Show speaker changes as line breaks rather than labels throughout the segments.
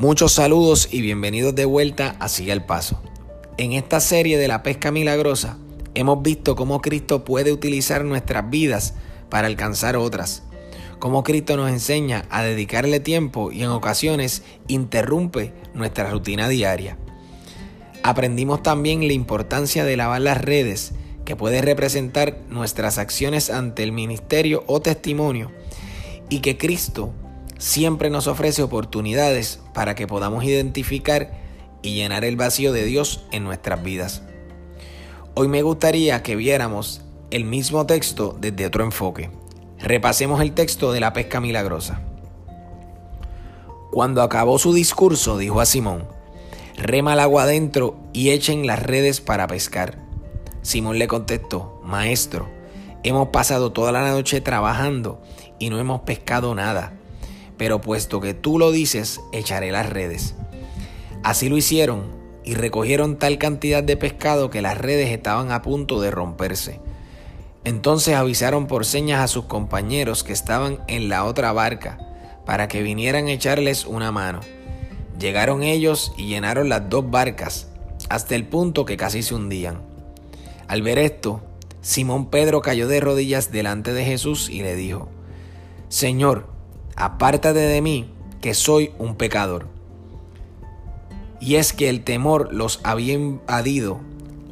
Muchos saludos y bienvenidos de vuelta a Sigue el Paso. En esta serie de la pesca milagrosa hemos visto cómo Cristo puede utilizar nuestras vidas para alcanzar otras. Cómo Cristo nos enseña a dedicarle tiempo y en ocasiones interrumpe nuestra rutina diaria. Aprendimos también la importancia de lavar las redes que puede representar nuestras acciones ante el ministerio o testimonio y que Cristo siempre nos ofrece oportunidades para que podamos identificar y llenar el vacío de Dios en nuestras vidas. Hoy me gustaría que viéramos el mismo texto desde otro enfoque. Repasemos el texto de la pesca milagrosa. Cuando acabó su discurso, dijo a Simón, rema el agua adentro y echen las redes para pescar. Simón le contestó, Maestro, hemos pasado toda la noche trabajando y no hemos pescado nada pero puesto que tú lo dices, echaré las redes. Así lo hicieron y recogieron tal cantidad de pescado que las redes estaban a punto de romperse. Entonces avisaron por señas a sus compañeros que estaban en la otra barca para que vinieran a echarles una mano. Llegaron ellos y llenaron las dos barcas hasta el punto que casi se hundían. Al ver esto, Simón Pedro cayó de rodillas delante de Jesús y le dijo, Señor, apártate de mí, que soy un pecador. Y es que el temor los había invadido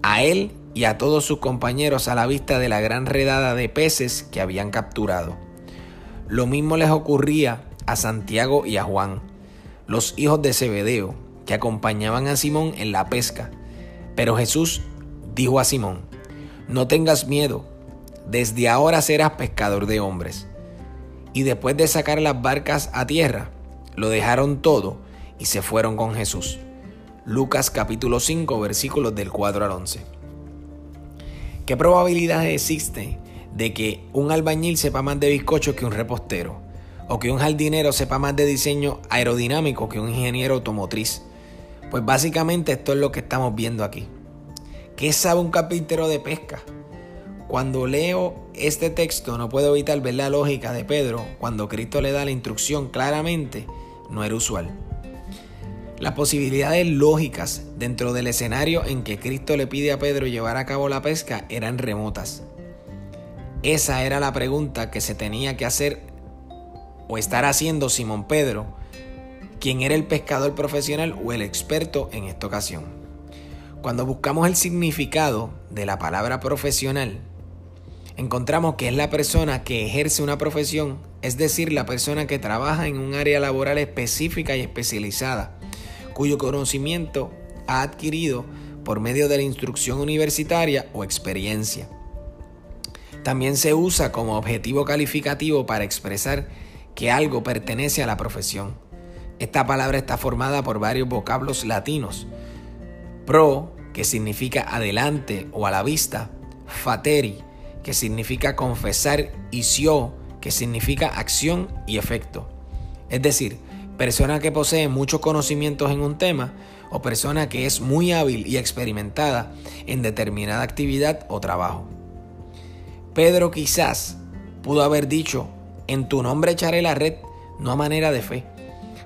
a él y a todos sus compañeros a la vista de la gran redada de peces que habían capturado. Lo mismo les ocurría a Santiago y a Juan, los hijos de Zebedeo, que acompañaban a Simón en la pesca. Pero Jesús dijo a Simón, no tengas miedo, desde ahora serás pescador de hombres y después de sacar las barcas a tierra, lo dejaron todo y se fueron con Jesús. Lucas capítulo 5 versículos del 4 al 11. ¿Qué probabilidad existe de que un albañil sepa más de bizcocho que un repostero? ¿O que un jardinero sepa más de diseño aerodinámico que un ingeniero automotriz? Pues básicamente esto es lo que estamos viendo aquí. ¿Qué sabe un carpintero de pesca? Cuando leo este texto no puedo evitar ver la lógica de Pedro cuando Cristo le da la instrucción claramente, no era usual. Las posibilidades lógicas dentro del escenario en que Cristo le pide a Pedro llevar a cabo la pesca eran remotas. Esa era la pregunta que se tenía que hacer o estar haciendo Simón Pedro, quien era el pescador profesional o el experto en esta ocasión. Cuando buscamos el significado de la palabra profesional, encontramos que es la persona que ejerce una profesión, es decir, la persona que trabaja en un área laboral específica y especializada, cuyo conocimiento ha adquirido por medio de la instrucción universitaria o experiencia. También se usa como objetivo calificativo para expresar que algo pertenece a la profesión. Esta palabra está formada por varios vocablos latinos. Pro, que significa adelante o a la vista, fateri, que significa confesar, y sio, que significa acción y efecto. Es decir, persona que posee muchos conocimientos en un tema o persona que es muy hábil y experimentada en determinada actividad o trabajo. Pedro quizás pudo haber dicho, en tu nombre echaré la red, no a manera de fe,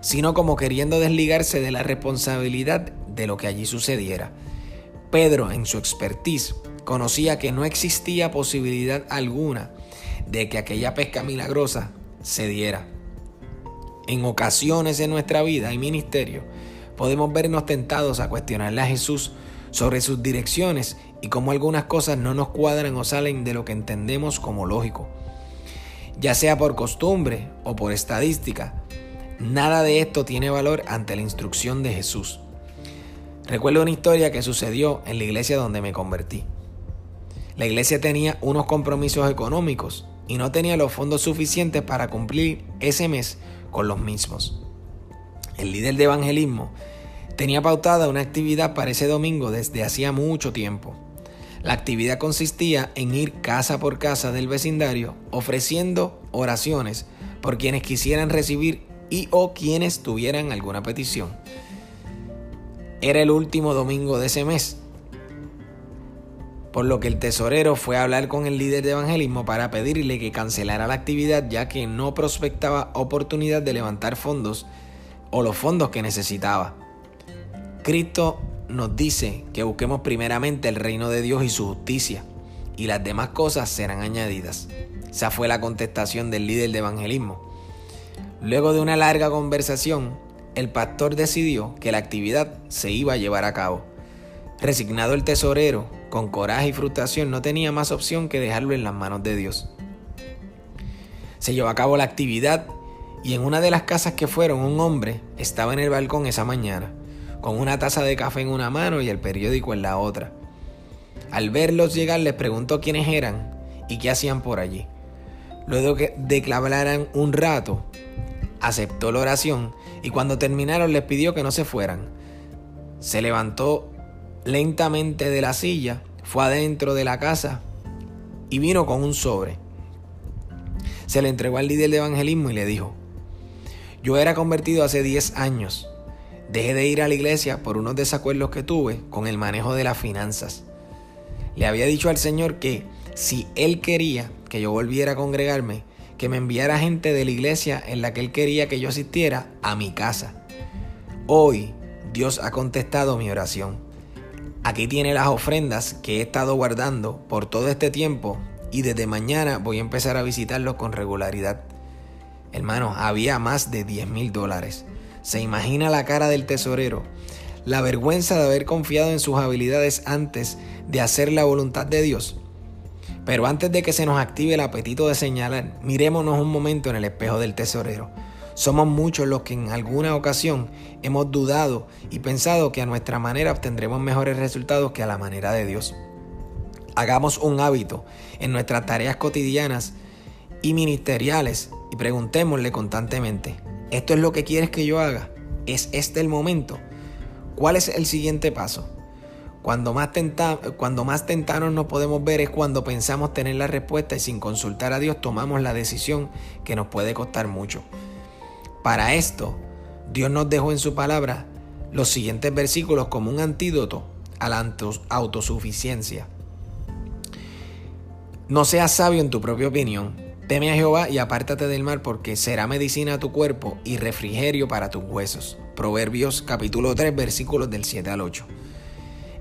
sino como queriendo desligarse de la responsabilidad de lo que allí sucediera. Pedro, en su expertise, conocía que no existía posibilidad alguna de que aquella pesca milagrosa se diera. En ocasiones en nuestra vida y ministerio podemos vernos tentados a cuestionarle a Jesús sobre sus direcciones y cómo algunas cosas no nos cuadran o salen de lo que entendemos como lógico. Ya sea por costumbre o por estadística, nada de esto tiene valor ante la instrucción de Jesús. Recuerdo una historia que sucedió en la iglesia donde me convertí. La iglesia tenía unos compromisos económicos y no tenía los fondos suficientes para cumplir ese mes con los mismos. El líder de evangelismo tenía pautada una actividad para ese domingo desde hacía mucho tiempo. La actividad consistía en ir casa por casa del vecindario ofreciendo oraciones por quienes quisieran recibir y o quienes tuvieran alguna petición. Era el último domingo de ese mes por lo que el tesorero fue a hablar con el líder de evangelismo para pedirle que cancelara la actividad ya que no prospectaba oportunidad de levantar fondos o los fondos que necesitaba. Cristo nos dice que busquemos primeramente el reino de Dios y su justicia, y las demás cosas serán añadidas. Esa fue la contestación del líder de evangelismo. Luego de una larga conversación, el pastor decidió que la actividad se iba a llevar a cabo. Resignado el tesorero, con coraje y frustración, no tenía más opción que dejarlo en las manos de Dios. Se llevó a cabo la actividad y en una de las casas que fueron un hombre estaba en el balcón esa mañana, con una taza de café en una mano y el periódico en la otra. Al verlos llegar les preguntó quiénes eran y qué hacían por allí. Luego que hablaran un rato, aceptó la oración y cuando terminaron les pidió que no se fueran. Se levantó lentamente de la silla, fue adentro de la casa y vino con un sobre. Se le entregó al líder de evangelismo y le dijo, yo era convertido hace 10 años. Dejé de ir a la iglesia por unos desacuerdos que tuve con el manejo de las finanzas. Le había dicho al Señor que si Él quería que yo volviera a congregarme, que me enviara gente de la iglesia en la que Él quería que yo asistiera a mi casa. Hoy Dios ha contestado mi oración. Aquí tiene las ofrendas que he estado guardando por todo este tiempo y desde mañana voy a empezar a visitarlos con regularidad. Hermano, había más de 10 mil dólares. Se imagina la cara del tesorero, la vergüenza de haber confiado en sus habilidades antes de hacer la voluntad de Dios. Pero antes de que se nos active el apetito de señalar, mirémonos un momento en el espejo del tesorero. Somos muchos los que en alguna ocasión hemos dudado y pensado que a nuestra manera obtendremos mejores resultados que a la manera de Dios. Hagamos un hábito en nuestras tareas cotidianas y ministeriales y preguntémosle constantemente, ¿esto es lo que quieres que yo haga? ¿Es este el momento? ¿Cuál es el siguiente paso? Cuando más, cuando más tentanos nos podemos ver es cuando pensamos tener la respuesta y sin consultar a Dios tomamos la decisión que nos puede costar mucho. Para esto, Dios nos dejó en su palabra los siguientes versículos como un antídoto a la autosuficiencia. No seas sabio en tu propia opinión. Teme a Jehová y apártate del mal porque será medicina a tu cuerpo y refrigerio para tus huesos. Proverbios capítulo 3 versículos del 7 al 8.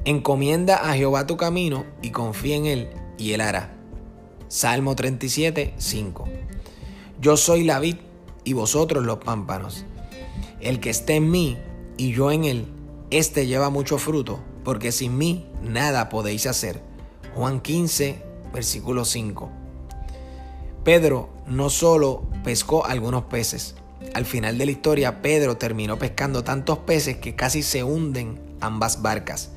Encomienda a Jehová tu camino y confía en él y él hará. Salmo 37, 5. Yo soy la vid y vosotros los pámpanos. El que esté en mí y yo en él, éste lleva mucho fruto, porque sin mí nada podéis hacer. Juan 15, versículo 5. Pedro no solo pescó algunos peces, al final de la historia Pedro terminó pescando tantos peces que casi se hunden ambas barcas,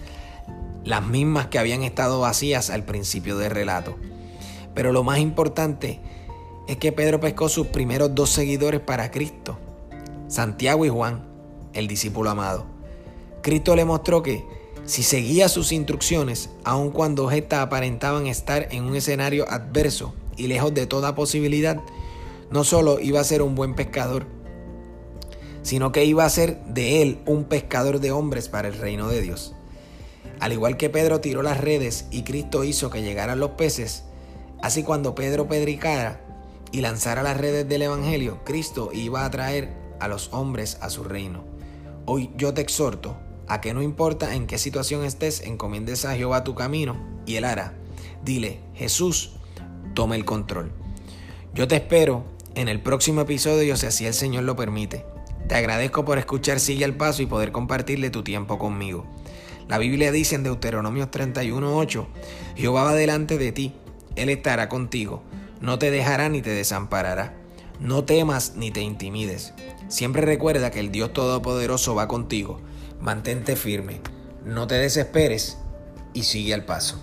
las mismas que habían estado vacías al principio del relato. Pero lo más importante es que Pedro pescó sus primeros dos seguidores para Cristo, Santiago y Juan, el discípulo amado. Cristo le mostró que si seguía sus instrucciones, aun cuando estas aparentaban estar en un escenario adverso, y lejos de toda posibilidad, no solo iba a ser un buen pescador, sino que iba a ser de él un pescador de hombres para el reino de Dios. Al igual que Pedro tiró las redes y Cristo hizo que llegaran los peces, así cuando Pedro pedricara y lanzara las redes del Evangelio, Cristo iba a traer a los hombres a su reino. Hoy yo te exhorto a que no importa en qué situación estés, encomiendes a Jehová tu camino y él hará. Dile, Jesús, tome el control. Yo te espero en el próximo episodio si así el Señor lo permite. Te agradezco por escuchar Sigue al Paso y poder compartirle tu tiempo conmigo. La Biblia dice en Deuteronomio 31:8, Jehová va delante de ti, Él estará contigo, no te dejará ni te desamparará. No temas ni te intimides. Siempre recuerda que el Dios Todopoderoso va contigo. Mantente firme, no te desesperes y sigue al paso.